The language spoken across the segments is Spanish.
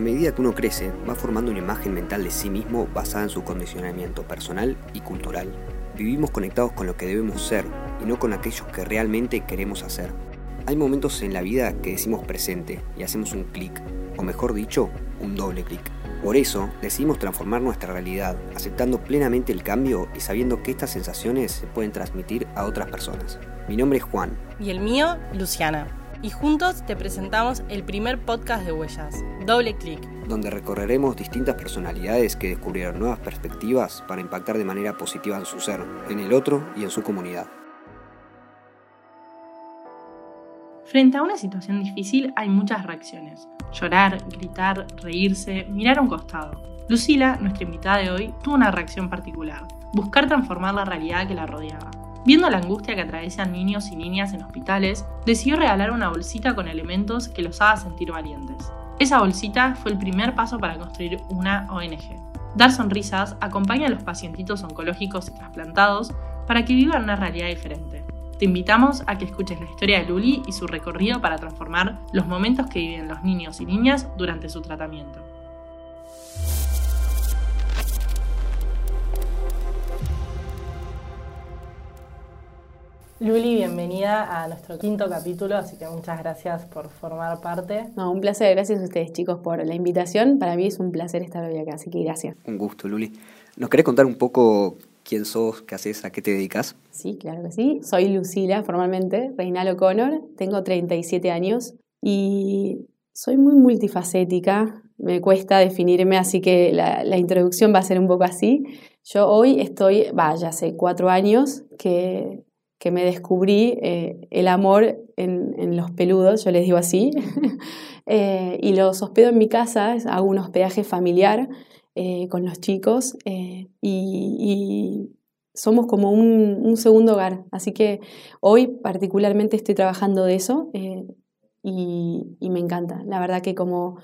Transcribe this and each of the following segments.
A medida que uno crece, va formando una imagen mental de sí mismo basada en su condicionamiento personal y cultural. Vivimos conectados con lo que debemos ser y no con aquellos que realmente queremos hacer. Hay momentos en la vida que decimos presente y hacemos un clic, o mejor dicho, un doble clic. Por eso decidimos transformar nuestra realidad, aceptando plenamente el cambio y sabiendo que estas sensaciones se pueden transmitir a otras personas. Mi nombre es Juan. Y el mío, Luciana. Y juntos te presentamos el primer podcast de Huellas, Doble Clic. Donde recorreremos distintas personalidades que descubrieron nuevas perspectivas para impactar de manera positiva en su ser, en el otro y en su comunidad. Frente a una situación difícil hay muchas reacciones. Llorar, gritar, reírse, mirar a un costado. Lucila, nuestra invitada de hoy, tuvo una reacción particular. Buscar transformar la realidad que la rodeaba. Viendo la angustia que atraviesan niños y niñas en hospitales, decidió regalar una bolsita con elementos que los haga sentir valientes. Esa bolsita fue el primer paso para construir una ONG. Dar Sonrisas acompaña a los pacientitos oncológicos y trasplantados para que vivan una realidad diferente. Te invitamos a que escuches la historia de Luli y su recorrido para transformar los momentos que viven los niños y niñas durante su tratamiento. Luli, bienvenida a nuestro quinto capítulo, así que muchas gracias por formar parte. No, un placer, gracias a ustedes chicos por la invitación. Para mí es un placer estar hoy acá, así que gracias. Un gusto, Luli. ¿Nos querés contar un poco quién sos, qué haces, a qué te dedicas? Sí, claro que sí. Soy Lucila, formalmente, Reinal O'Connor. Tengo 37 años y soy muy multifacética. Me cuesta definirme, así que la, la introducción va a ser un poco así. Yo hoy estoy, vaya, hace cuatro años que que me descubrí eh, el amor en, los peludos, yo les digo así, eh, y los hospedo en mi casa, hago un hospedaje familiar eh, con los chicos y, somos como un, segundo hogar. Así que hoy particularmente estoy trabajando de eso y, me encanta. La verdad que como,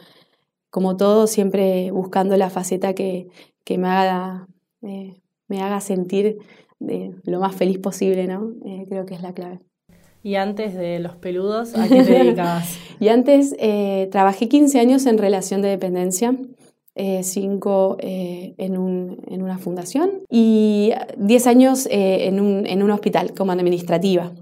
como todo, siempre buscando la faceta que, que me, haga, me haga sentir de lo más feliz posible, ¿no? Eh, creo que es la clave. ¿Y antes de los peludos, a qué te dedicabas? y antes eh, trabajé 15 años en relación de dependencia, 5 eh, en, un, en, una fundación y 10 años en un, en, un, hospital como administrativa.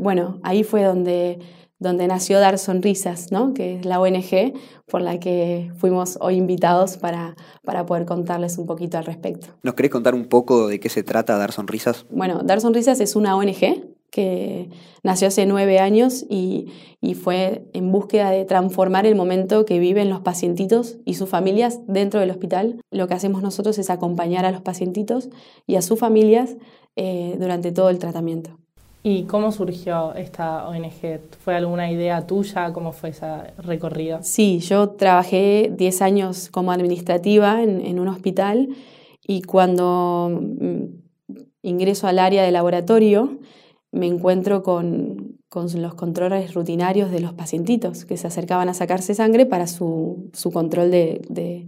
bueno, ahí fue donde donde nació Dar Sonrisas, ¿no? que es la ONG por la que fuimos hoy invitados para, para poder contarles un poquito al respecto. ¿Nos querés contar un poco de qué se trata Dar Sonrisas? Bueno, Dar Sonrisas es una ONG que nació hace nueve años y, y, fue en búsqueda de transformar el momento que viven los pacientitos y sus familias dentro del hospital. Lo que hacemos nosotros es acompañar a los pacientitos y a sus familias eh, durante todo el tratamiento. ¿Y cómo surgió esta ONG? ¿Fue alguna idea tuya? ¿Cómo fue ese recorrido? Sí, yo trabajé 10 años como administrativa en, un hospital y cuando mm, ingreso al área de laboratorio me encuentro con, los controles rutinarios de los pacientitos que se acercaban a sacarse sangre para su, control de, de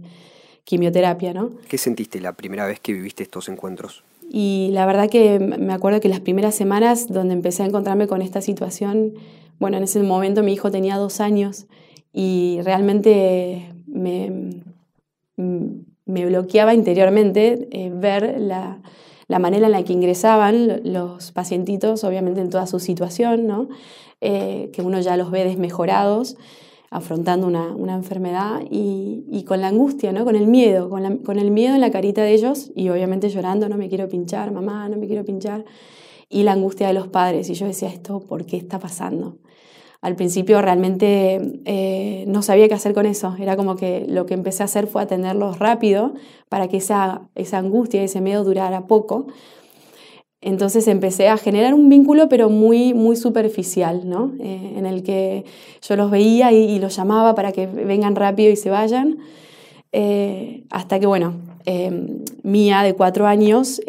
quimioterapia. ¿no? ¿Qué sentiste la primera vez que viviste estos encuentros? Y la verdad que me acuerdo que las primeras semanas donde empecé a encontrarme con esta situación, bueno, en ese momento mi hijo tenía dos años y realmente me, me bloqueaba interiormente eh, ver la, la, manera en la que ingresaban los pacientitos, obviamente en toda su situación, ¿no? Eh, que uno ya los ve desmejorados afrontando una, una enfermedad y, y, con la angustia, ¿no? con el miedo, con, con, el miedo en la carita de ellos y obviamente llorando, no me quiero pinchar, mamá, no me quiero pinchar, y la angustia de los padres. Y yo decía, ¿esto por qué está pasando? Al principio realmente eh, no sabía qué hacer con eso, era como que lo que empecé a hacer fue atenderlos rápido para que esa, esa angustia ese miedo durara poco entonces empecé a generar un vínculo, pero muy, muy superficial, ¿no? Eh, en el que yo los veía y, los llamaba para que vengan rápido y se vayan. Eh, hasta que, bueno, em, Mía, de cuatro años,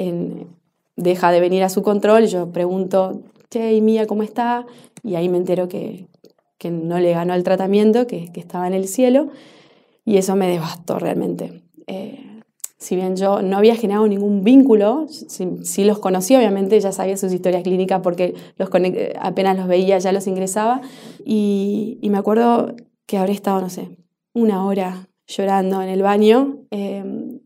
deja de venir a su control. Yo pregunto, che, Mía, ¿cómo está? Y ahí me entero que, que no le ganó el tratamiento, que, que, estaba en el cielo. Y eso me devastó realmente. Eh, si bien yo no había generado ningún vínculo, sí, los conocía, obviamente ya sabía sus historias clínicas porque los apenas los veía ya los ingresaba. Y, me acuerdo que habré estado, no sé, una hora llorando en el baño. Em,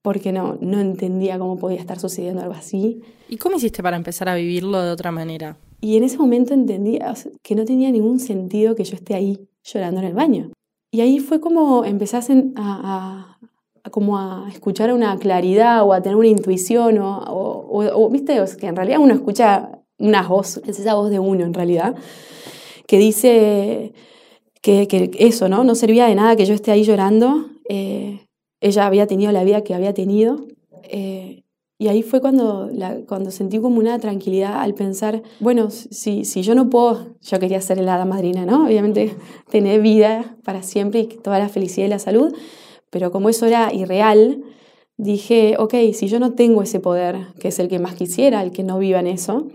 porque no, no entendía cómo podía estar sucediendo algo así. ¿Y cómo hiciste para empezar a vivirlo de otra manera? Y en ese momento entendí que no tenía ningún sentido que yo esté ahí llorando en el baño. Y ahí fue como empezasen a, como a escuchar una claridad o a tener una intuición o, o, viste, que en realidad uno escucha una voz, es esa voz de uno en realidad, que dice que, que eso, ¿no? No servía de nada que yo esté ahí llorando. Eh, ella había tenido la vida que había tenido. Eh, y ahí fue cuando, cuando sentí como una tranquilidad al pensar, bueno, si, si yo no puedo, yo quería ser la hada madrina, ¿no? Obviamente tener vida para siempre y toda la felicidad y la salud, pero como eso era irreal, dije, ok, si yo no tengo ese poder, que es el que más quisiera, el que no viva en eso,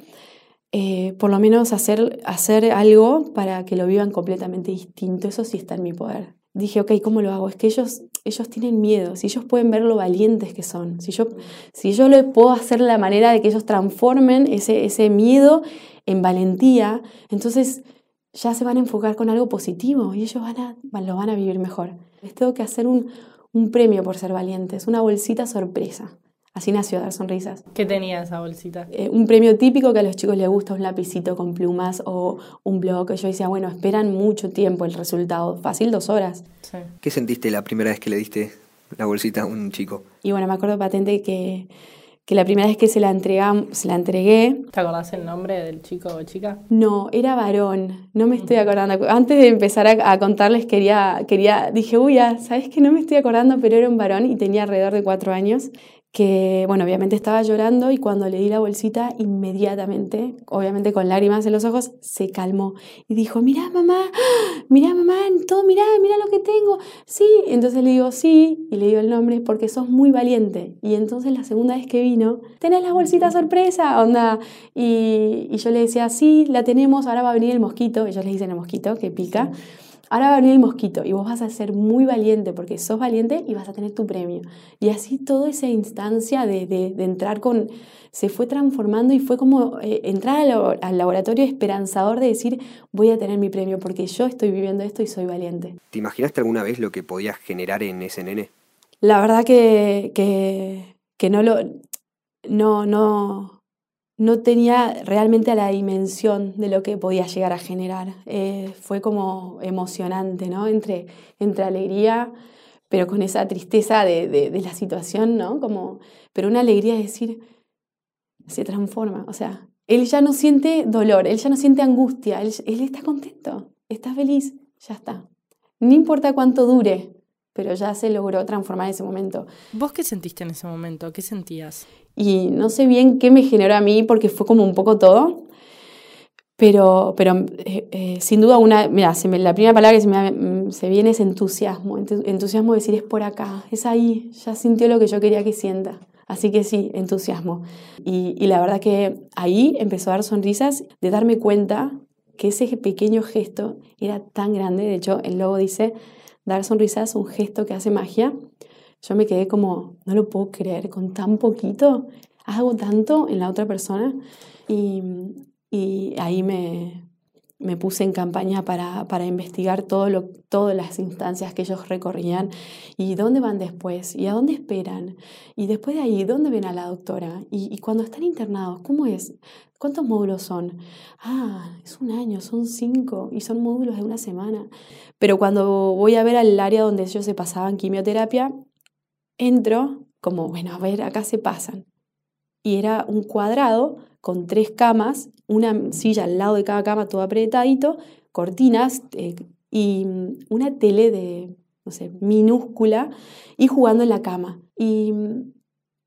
eh, por lo menos hacer, hacer algo para que lo vivan completamente distinto, eso sí está en mi poder dije, ok, ¿cómo lo hago? Es que ellos, ellos tienen miedo, si ellos pueden ver lo valientes que son, si yo, si yo le puedo hacer la manera de que ellos transformen ese, ese miedo en valentía, entonces ya se van a enfocar con algo positivo y ellos van a, lo van a vivir mejor. Les tengo que hacer un, un premio por ser valientes, una bolsita sorpresa. Así nació Dar Sonrisas. ¿Qué tenía esa bolsita? Eh, un premio típico que a los chicos les gusta, un lapicito con plumas o un blog. Yo decía, bueno, esperan mucho tiempo el resultado. Fácil, dos horas. ¿Qué sentiste la primera vez que le diste la bolsita a un chico? Y bueno, me acuerdo patente que, que la primera vez que se la, se la entregué... ¿Te acordás el nombre del chico o chica? No, era varón. No me estoy acordando. Antes de empezar a, contarles, quería, quería, dije, uy, ya, ¿sabes que no me estoy acordando? Pero era un varón y tenía alrededor de cuatro años que, bueno, obviamente estaba llorando y cuando le di la bolsita, inmediatamente, obviamente con lágrimas en los ojos, se calmó y dijo, mira mamá, mira mamá, todo, mira, mira lo que tengo, sí. Entonces le digo, sí, y le digo el nombre porque sos muy valiente. Y entonces la segunda vez que vino, tenés la bolsita sorpresa, onda. Y, y yo le decía, sí, la tenemos, ahora va a venir el mosquito, ellos le dicen el mosquito que pica ahora va a venir el mosquito y vos vas a ser muy valiente porque sos valiente y vas a tener tu premio. Y así toda esa instancia de, de, entrar con, se fue transformando y fue como eh, entrar al, al, laboratorio esperanzador de decir, voy a tener mi premio porque yo estoy viviendo esto y soy valiente. ¿Te imaginaste alguna vez lo que podías generar en ese nene? La verdad que, que, que no lo... No, no, no tenía realmente la dimensión de lo que podía llegar a generar. Eh, fue como emocionante, ¿no? Entre, entre alegría, pero con esa tristeza de, de, la situación, ¿no? Como, pero una alegría de decir, se transforma, o sea, él ya no siente dolor, él ya no siente angustia, él, él está contento, está feliz, ya está. No importa cuánto dure, pero ya se logró transformar ese momento. ¿Vos qué sentiste en ese momento? ¿Qué sentías? y no sé bien qué me generó a mí porque fue como un poco todo. Pero, pero eh, eh, sin duda una, mira, se la primera palabra que se me se viene es entusiasmo. Entusiasmo de decir es por acá, es ahí, ya sintió lo que yo quería que sienta. Así que sí, entusiasmo. Y, y la verdad que ahí empezó a dar sonrisas de darme cuenta que ese pequeño gesto era tan grande. De hecho, el logo dice, dar sonrisas, un gesto que hace magia. Yo me quedé como, no lo puedo creer, con tan poquito, hago tanto en la otra persona. Y, ahí me, me, puse en campaña para, para investigar todo lo, todas las instancias que ellos recorrían y dónde van después y a dónde esperan. Y después de ahí, ¿dónde ven a la doctora? Y, y cuando están internados, ¿cómo es? ¿Cuántos módulos son? Ah, es un año, son cinco y son módulos de una semana. Pero cuando voy a ver al área donde ellos se pasaban quimioterapia, entro como, bueno, a ver, acá se pasan. Y era un cuadrado con tres camas, una silla al lado de cada cama, todo apretadito, cortinas eh, y una tele de, no sé, minúscula y jugando en la cama. Y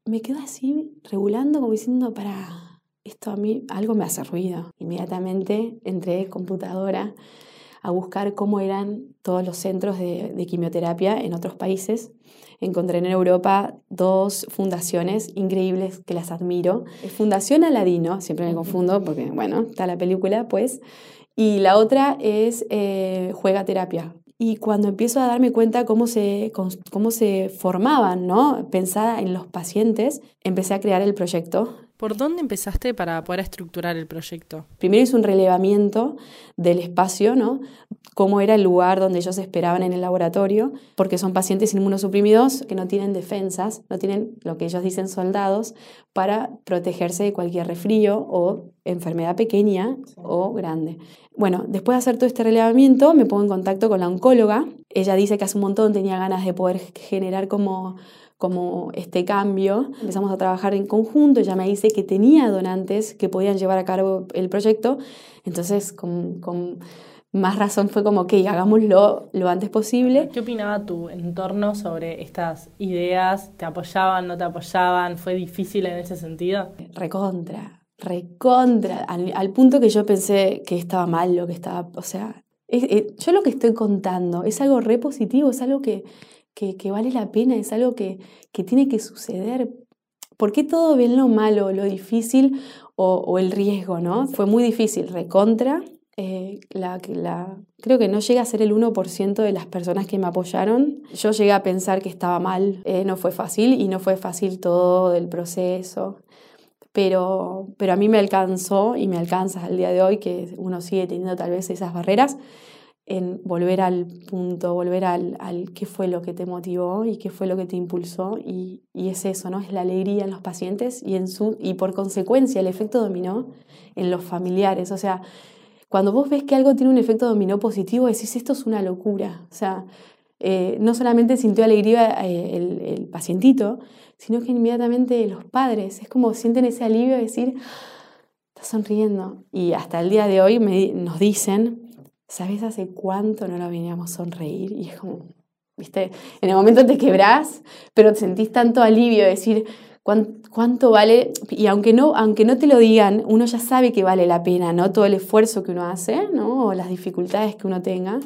me quedo así regulando, como diciendo, para, esto a mí algo me hace ruido. Inmediatamente entré computadora a buscar cómo eran todos los centros de, de quimioterapia en otros países encontré en Europa dos fundaciones increíbles que las admiro. Fundación Aladino, siempre me confundo porque, bueno, está la película, pues. Y la otra es eh, Juega Terapia. Y cuando empiezo a darme cuenta cómo se, cómo se formaban, ¿no? Pensada en los pacientes, empecé a crear el proyecto ¿Por dónde empezaste para poder estructurar el proyecto? Primero hice un relevamiento del espacio, ¿no? Cómo era el lugar donde ellos esperaban en el laboratorio, porque son pacientes inmunosuprimidos que no tienen defensas, no tienen lo que ellos dicen soldados, para protegerse de cualquier resfrío o enfermedad pequeña o grande. Bueno, después de hacer todo este relevamiento, me pongo en contacto con la oncóloga. Ella dice que hace un montón tenía ganas de poder generar como como este cambio. Empezamos a trabajar en conjunto, ella me dice que tenía donantes que podían llevar a cabo el proyecto, entonces con, más razón fue como que hagámoslo lo antes posible. ¿Qué opinaba tu entorno sobre estas ideas? ¿Te apoyaban, no te apoyaban? ¿Fue difícil en ese sentido? Recontra, recontra, al, punto que yo pensé que estaba mal lo que estaba, o sea, yo lo que estoy contando es algo re positivo, es algo que, que, vale la pena, es algo que, tiene que suceder. ¿Por qué todo ven lo malo, lo difícil o, el riesgo? ¿no? Fue muy difícil, recontra. Eh, la, la, creo que no llega a ser el 1% de las personas que me apoyaron. Yo llegué a pensar que estaba mal. Eh, no fue fácil y no fue fácil todo el proceso. Pero, pero a mí me alcanzó y me alcanza al día de hoy que uno sigue teniendo tal vez esas barreras en volver al punto, volver al, al, qué fue lo que te motivó y qué fue lo que te impulsó. Y, y, es eso, ¿no? Es la alegría en los pacientes y, en su, y por consecuencia el efecto dominó en los familiares. O sea, cuando vos ves que algo tiene un efecto dominó positivo, decís, esto es una locura. O sea, eh, no solamente sintió alegría eh, el, el, pacientito, sino que inmediatamente los padres, es como sienten ese alivio de decir, está sonriendo. Y hasta el día de hoy me, nos dicen, ¿sabes hace cuánto no lo veníamos a sonreír? Y es como, viste, en el momento te quebrás, pero te sentís tanto alivio de decir cuánto, vale, y aunque no, aunque no te lo digan, uno ya sabe que vale la pena, ¿no? Todo el esfuerzo que uno hace, ¿no? O las dificultades que uno tenga.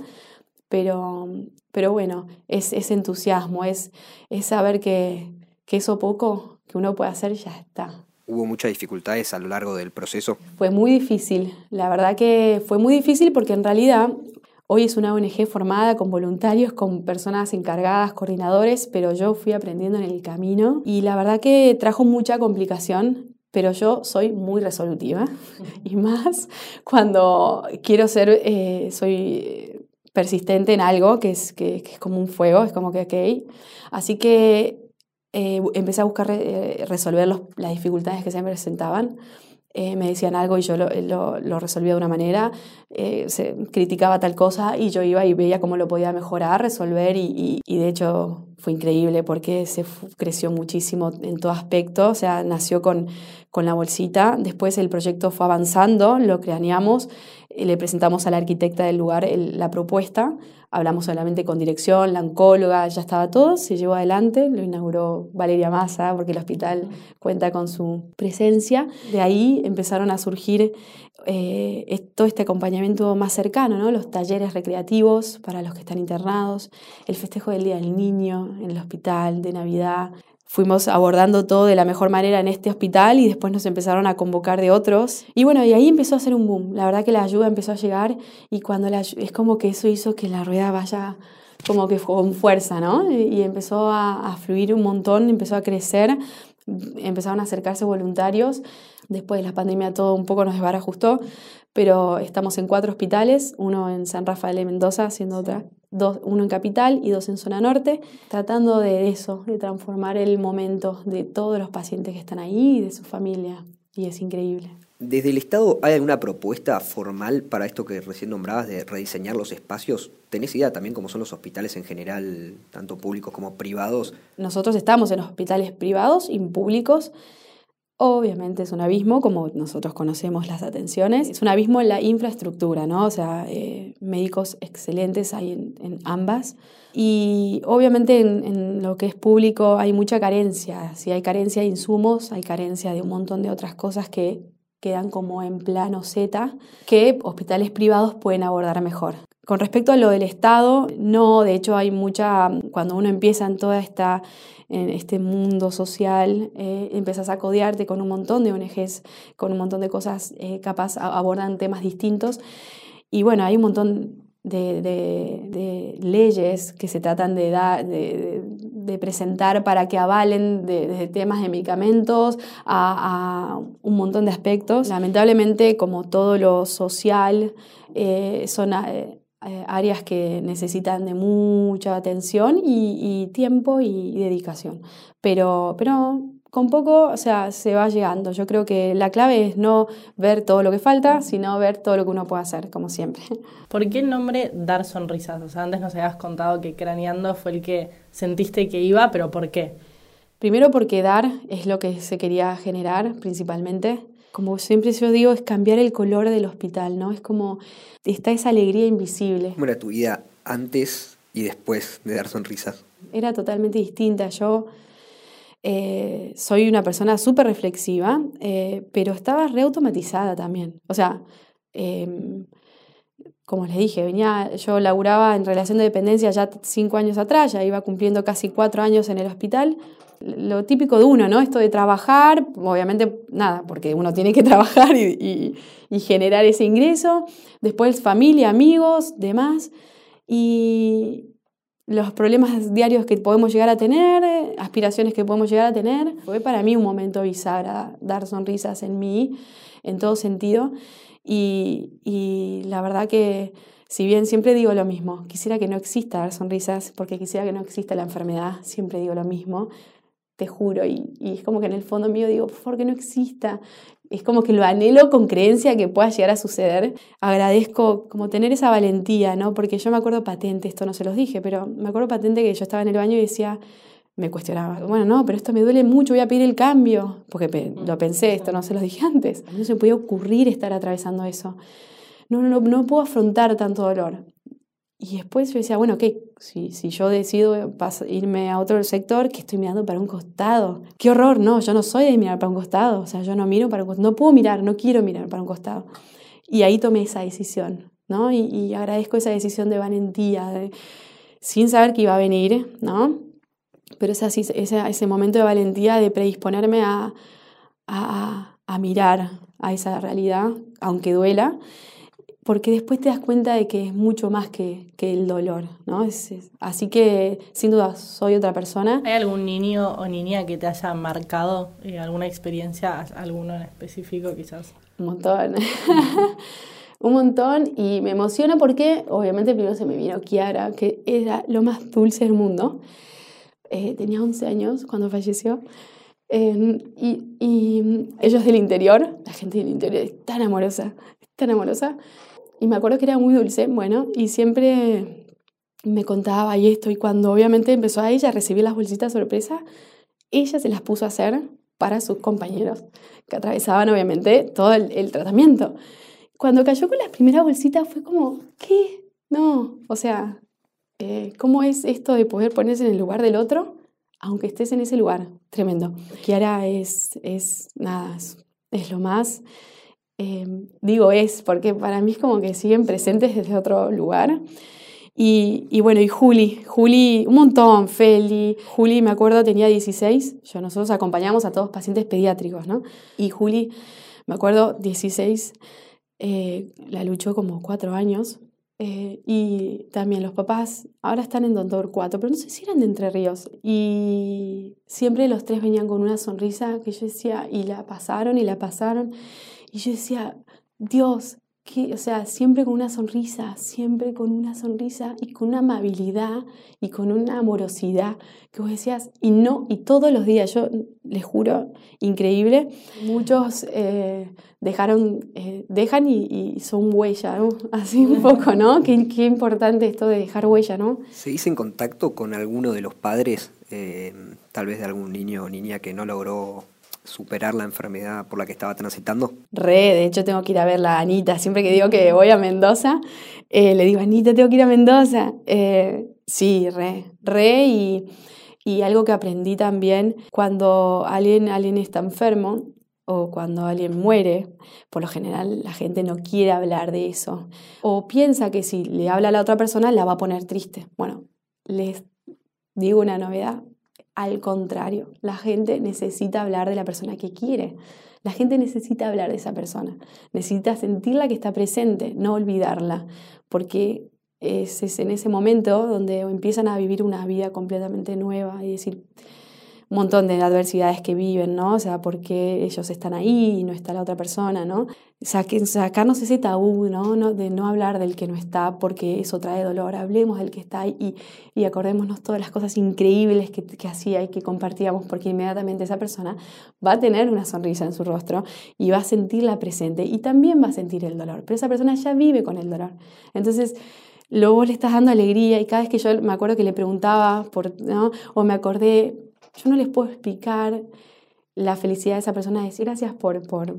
Pero, pero bueno, es, es entusiasmo, es, es saber que, que eso poco que uno puede hacer ya está. ¿Hubo muchas dificultades a lo largo del proceso? Fue muy difícil, la verdad que fue muy difícil porque en realidad hoy es una ONG formada con voluntarios, con personas encargadas, coordinadores, pero yo fui aprendiendo en el camino y la verdad que trajo mucha complicación, pero yo soy muy resolutiva y más cuando quiero ser, eh, soy persistente en algo que es, que, que es como un fuego, es como que, ok. Así que eh, empecé a buscar eh, resolver las dificultades que se me presentaban. Eh, me decían algo y yo lo, lo, resolvía de una manera, se criticaba tal cosa y yo iba y veía cómo lo podía mejorar, resolver y, y, de hecho fue increíble porque se creció muchísimo en todo aspecto, o sea, nació con, con la bolsita, después el proyecto fue avanzando, lo craneamos, le presentamos a la arquitecta del lugar la propuesta, Hablamos solamente con dirección, la oncóloga, ya estaba todo, se llevó adelante, lo inauguró Valeria Massa porque el hospital cuenta con su presencia. De ahí empezaron a surgir eh, todo este acompañamiento más cercano, ¿no? los talleres recreativos para los que están internados, el festejo del Día del Niño en el hospital, de Navidad, fuimos abordando todo de la mejor manera en este hospital y después nos empezaron a convocar de otros. Y bueno, y ahí empezó a ser un boom. La verdad que la ayuda empezó a llegar y cuando la, es como que eso hizo que la rueda vaya como que con fuerza, ¿no? Y empezó a, a fluir un montón, empezó a crecer, empezaron a acercarse voluntarios. Después de la pandemia todo un poco nos desbarajustó, pero estamos en cuatro hospitales, uno en San Rafael de Mendoza, haciendo otra dos, uno en capital y dos en zona norte, tratando de eso, de transformar el momento de todos los pacientes que están ahí y de su familia. Y es increíble. ¿Desde el Estado hay alguna propuesta formal para esto que recién nombrabas de rediseñar los espacios? ¿Tenés idea también cómo son los hospitales en general, tanto públicos como privados? Nosotros estamos en hospitales privados y públicos Obviamente es un abismo, como nosotros conocemos las atenciones, es un abismo en la infraestructura, ¿no? O sea, eh, médicos excelentes hay en, ambas. Y obviamente en, en, lo que es público hay mucha carencia. Si hay carencia de insumos, hay carencia de un montón de otras cosas que quedan como en plano Z, que hospitales privados pueden abordar mejor. Con respecto a lo del Estado, no, de hecho hay mucha, cuando uno empieza en toda esta, en este mundo social, eh, empiezas a codearte con un montón de ONGs, con un montón de cosas, eh, capaz abordan temas distintos. Y bueno, hay un montón de, de, leyes que se tratan de, dar, de, presentar para que avalen desde temas de medicamentos a, un montón de aspectos. Lamentablemente, como todo lo social, eh, son eh, áreas que necesitan de mucha atención y, tiempo y, dedicación. Pero, pero con poco, o sea, se va llegando. Yo creo que la clave es no ver todo lo que falta, sino ver todo lo que uno puede hacer, como siempre. ¿Por qué el nombre Dar Sonrisas? O sea, antes nos habías contado que Craneando fue el que sentiste que iba, pero ¿por qué? Primero porque dar es lo que se quería generar principalmente. Como siempre yo digo, es cambiar el color del hospital, ¿no? Es como, está esa alegría invisible. ¿Cómo era tu vida antes y después de dar sonrisas? Era totalmente distinta. Yo eh, soy una persona súper reflexiva, eh, pero estaba reautomatizada también. O sea, em, como les dije, venía, yo laburaba en relación de dependencia ya cinco años atrás, ya iba cumpliendo casi cuatro años en el hospital. Lo típico de uno, ¿no? Esto de trabajar, obviamente nada, porque uno tiene que trabajar y, y generar ese ingreso. Después familia, amigos, demás. Y, los problemas diarios que podemos llegar a tener, aspiraciones que podemos llegar a tener. Fue para mí un momento bisagra, dar sonrisas en mí, en todo sentido. Y, la verdad que, si bien siempre digo lo mismo, quisiera que no exista dar sonrisas, porque quisiera que no exista la enfermedad, siempre digo lo mismo, te juro, y, y, es como que en el fondo mío digo, por favor, que no exista es como que lo anhelo con creencia que pueda llegar a suceder. Agradezco como tener esa valentía, ¿no? Porque yo me acuerdo patente, esto no se los dije, pero me acuerdo patente que yo estaba en el baño y decía, me cuestionaba, bueno, no, pero esto me duele mucho, voy a pedir el cambio, porque lo pensé, esto no se los dije antes. No se me podía ocurrir estar atravesando eso. No, no, no puedo afrontar tanto dolor. Y después yo decía, bueno, ¿qué? Si, si yo decido irme a otro sector, que estoy mirando para un costado. Qué horror, no, yo no soy de mirar para un costado. O sea, yo no miro para un costado. No puedo mirar, no quiero mirar para un costado. Y ahí tomé esa decisión, ¿no? Y, agradezco esa decisión de valentía, sin saber que iba a venir, ¿no? Pero ese, ese, ese momento de valentía de predisponerme a, a, a mirar a esa realidad, aunque duela porque después te das cuenta de que es mucho más que, que el dolor, ¿no? así que, sin duda, soy otra persona. ¿Hay algún niño o niña que te haya marcado eh, alguna experiencia, alguno en específico quizás? Un montón. Un montón y me emociona porque obviamente primero se me vino Kiara, que era lo más dulce del mundo. Eh, tenía 11 años cuando falleció. Eh, y, y ellos del interior, la gente del interior es tan amorosa, tan amorosa. Y me acuerdo que era muy dulce, bueno, y siempre me contaba y esto, y cuando obviamente empezó a ella recibir las bolsitas sorpresa, ella se las puso a hacer para sus compañeros, que atravesaban obviamente todo el, tratamiento. Cuando cayó con las primeras bolsitas fue como, ¿qué? No, o sea, eh, ¿cómo es esto de poder ponerse en el lugar del otro, aunque estés en ese lugar? Tremendo. Kiara es, es nada, es lo más. Em, digo es, porque para mí es como que siguen presentes desde otro lugar. Y, bueno, y Juli, Juli, un montón, Feli. Juli, me acuerdo, tenía 16. Yo, nosotros acompañamos a todos pacientes pediátricos, ¿no? Y Juli, me acuerdo, 16, eh, la luchó como cuatro años. Eh, y también los papás ahora están en Doctor 4, pero no sé si eran de Entre Ríos. Y siempre los tres venían con una sonrisa que yo decía, y la pasaron y la pasaron. Y yo decía, Dios, que, o sea, siempre con una sonrisa, siempre con una sonrisa y con una amabilidad y con una amorosidad que vos decías, y no, y todos los días, yo les juro, increíble, muchos eh, dejaron, eh, dejan y, son huella, así un poco, ¿no? Qué, qué, importante esto de dejar huella, ¿no? ¿Se en contacto con alguno de los padres, eh, tal vez de algún niño o niña que no logró superar la enfermedad por la que estaba transitando? Re, de hecho tengo que ir a ver a Anita. Siempre que digo que voy a Mendoza, eh, le digo, Anita, tengo que ir a Mendoza. Eh, sí, re, re y, y, algo que aprendí también, cuando alguien, alguien está enfermo o cuando alguien muere, por lo general la gente no quiere hablar de eso o piensa que si le habla a la otra persona la va a poner triste. Bueno, les digo una novedad, al contrario, la gente necesita hablar de la persona que quiere. La gente necesita hablar de esa persona. Necesita sentirla que está presente, no olvidarla. Porque es, en ese momento donde empiezan a vivir una vida completamente nueva y decir, montón de adversidades que viven, ¿no? O sea, por qué ellos están ahí y no está la otra persona, ¿no? sacarnos ese tabú, ¿no? De no hablar del que no está porque eso trae dolor. Hablemos del que está y, y acordémonos todas las cosas increíbles que, que hacía y que compartíamos porque inmediatamente esa persona va a tener una sonrisa en su rostro y va a sentirla presente y también va a sentir el dolor. Pero esa persona ya vive con el dolor. Entonces, luego le estás dando alegría y cada vez que yo me acuerdo que le preguntaba por, ¿no? o me acordé, yo no les puedo explicar la felicidad de esa persona, decir gracias por, por,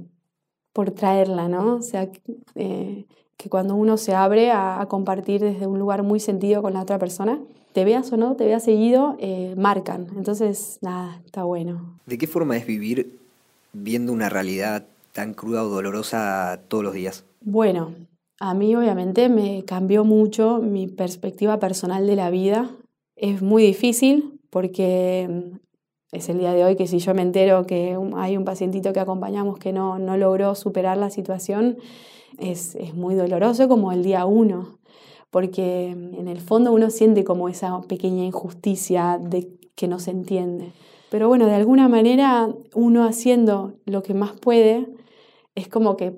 por traerla, ¿no? O sea, eh, que cuando uno se abre a, compartir desde un lugar muy sentido con la otra persona, te veas o no, te veas seguido, eh, marcan. Entonces, nada, está bueno. ¿De qué forma es vivir viendo una realidad tan cruda o dolorosa todos los días? Bueno, a mí obviamente me cambió mucho mi perspectiva personal de la vida. Es muy difícil porque es el día de hoy que si yo me entero que hay un pacientito que acompañamos que no, no logró superar la situación, es, es muy doloroso como el día uno, porque en el fondo uno siente como esa pequeña injusticia de que no se entiende. Pero bueno, de alguna manera uno haciendo lo que más puede, es como que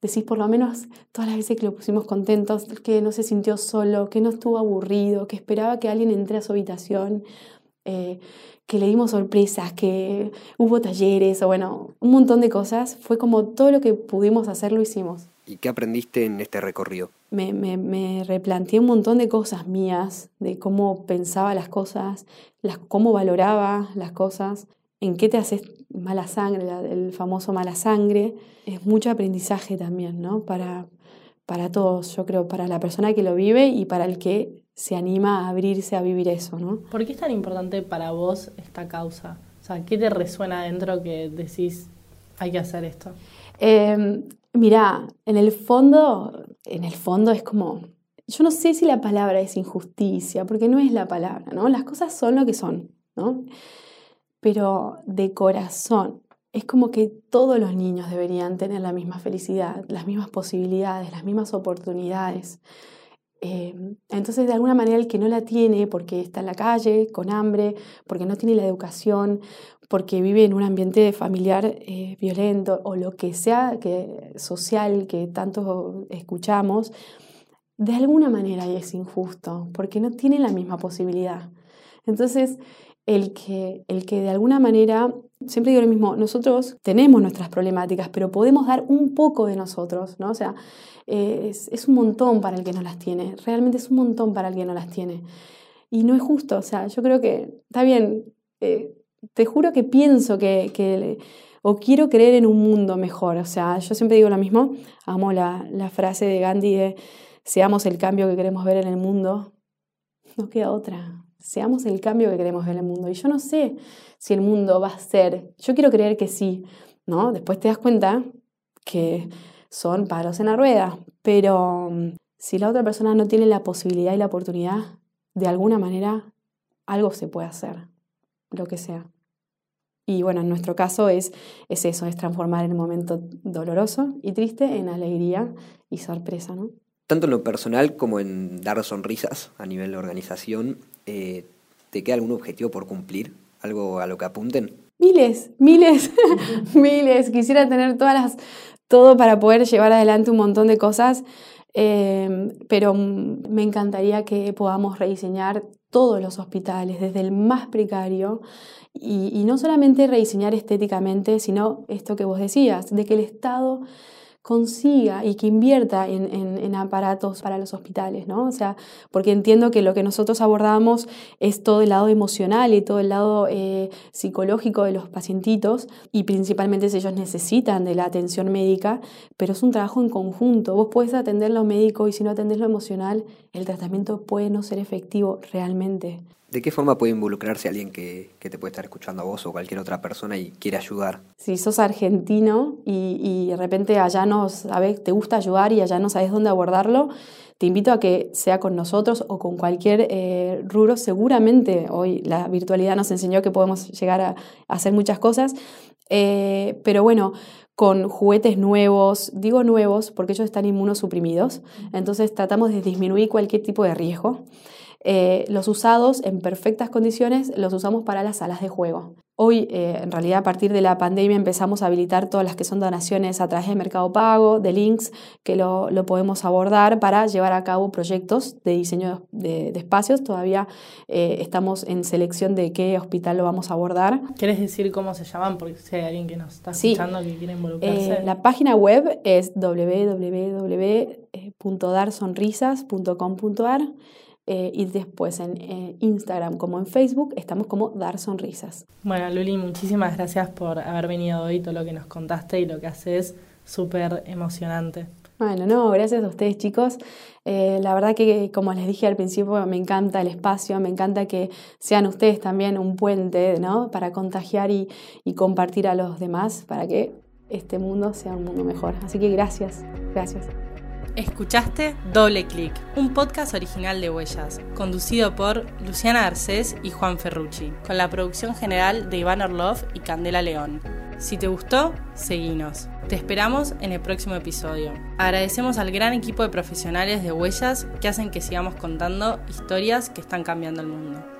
decís por lo menos todas las veces que lo pusimos contentos, que no se sintió solo, que no estuvo aburrido, que esperaba que alguien entre a su habitación, eh, que le dimos sorpresas, que hubo talleres o bueno, un montón de cosas. Fue como todo lo que pudimos hacer lo hicimos. ¿Y qué aprendiste en este recorrido? Me, me, me replanteé un montón de cosas mías, de cómo pensaba las cosas, las, cómo valoraba las cosas, en qué te haces mala sangre, el famoso mala sangre. Es mucho aprendizaje también, ¿no? Para, para todos, yo creo, para la persona que lo vive y para el que se anima a abrirse a vivir eso, ¿no? ¿Por qué es tan importante para vos esta causa? O sea, ¿qué te resuena adentro que decís hay que hacer esto? Eh, mira, en el fondo, en el fondo es como, yo no sé si la palabra es injusticia, porque no es la palabra, ¿no? Las cosas son lo que son, ¿no? Pero de corazón, es como que todos los niños deberían tener la misma felicidad, las mismas posibilidades, las mismas oportunidades. Em, entonces, de alguna manera, el que no la tiene porque está en la calle, con hambre, porque no tiene la educación, porque vive en un ambiente familiar eh, violento o lo que sea que, social que tanto escuchamos, de alguna manera es injusto, porque no tiene la misma posibilidad. Entonces, el que, el que de alguna manera, siempre digo lo mismo, nosotros tenemos nuestras problemáticas, pero podemos dar un poco de nosotros, ¿no? O sea, es, un montón para el que no las tiene, realmente es un montón para el que no las tiene. Y no es justo, o sea, yo creo que está bien, eh, te juro que pienso que, o quiero creer en un mundo mejor, o sea, yo siempre digo lo mismo, amo la, la frase de Gandhi de seamos el cambio que queremos ver en el mundo, no queda otra, seamos el cambio que queremos ver en el mundo. Y yo no sé si el mundo va a ser, yo quiero creer que sí, ¿no? Después te das cuenta que son palos en la rueda, pero mm, si la otra persona no tiene la posibilidad y la oportunidad, de alguna manera algo se puede hacer, lo que sea. Y bueno, en nuestro caso es, es eso, es transformar el momento doloroso y triste en alegría y sorpresa, ¿no? Tanto en lo personal como en dar sonrisas a nivel de organización, eh, ¿te queda algún objetivo por cumplir? ¿Algo a lo que apunten? Miles, miles, miles. Quisiera tener todas las, todo para poder llevar adelante un montón de cosas, eh, pero me encantaría que podamos rediseñar todos los hospitales, desde el más precario, y no solamente rediseñar estéticamente, sino esto que vos decías, de que el Estado consiga y que invierta en, aparatos para los hospitales, ¿no? O sea, porque entiendo que lo que nosotros abordamos es todo el lado emocional y todo el lado eh, psicológico de los pacientitos y principalmente ellos necesitan de la atención médica, pero es un trabajo en conjunto. Vos puedes atender lo médico y si no atendés lo emocional, el tratamiento puede no ser efectivo realmente. ¿De qué forma puede involucrarse alguien que, te puede estar escuchando a vos o cualquier otra persona y quiere ayudar? Si sos argentino y, de repente allá no sabes, te gusta ayudar y allá no sabes dónde abordarlo, te invito a que sea con nosotros o con cualquier eh, rubro. Seguramente hoy la virtualidad nos enseñó que podemos llegar a, hacer muchas cosas, eh, pero bueno, con juguetes nuevos, digo nuevos porque ellos están inmunosuprimidos, entonces tratamos de disminuir cualquier tipo de riesgo. Eh, los usados en perfectas condiciones los usamos para las salas de juego. Hoy, eh, en realidad, a partir de la pandemia empezamos a habilitar todas las que son donaciones a través de Mercado Pago, de links, que lo, podemos abordar para llevar a cabo proyectos de diseño de, espacios. Todavía eh, estamos en selección de qué hospital lo vamos a abordar. ¿Quieres decir cómo se llaman? Porque si hay alguien que nos está escuchando que quiere involucrarse. Eh, la página web es www.darsonrisas.com.ar eh, y después en eh, Instagram como en Facebook estamos como Dar Sonrisas. Bueno, Luli, muchísimas gracias por haber venido hoy, todo lo que nos contaste y lo que haces, súper emocionante. Bueno, no, gracias a ustedes chicos. Eh, la verdad que, como les dije al principio, me encanta el espacio, me encanta que sean ustedes también un puente ¿no? para contagiar y, y compartir a los demás para que este mundo sea un mundo mejor. Así que gracias, gracias. Escuchaste Doble Clic, un podcast original de Huellas, conducido por Luciana Arcés y Juan Ferrucci, con la producción general de Iván Orlov y Candela León. Si te gustó, seguinos. Te esperamos en el próximo episodio. Agradecemos al gran equipo de profesionales de Huellas que hacen que sigamos contando historias que están cambiando el mundo.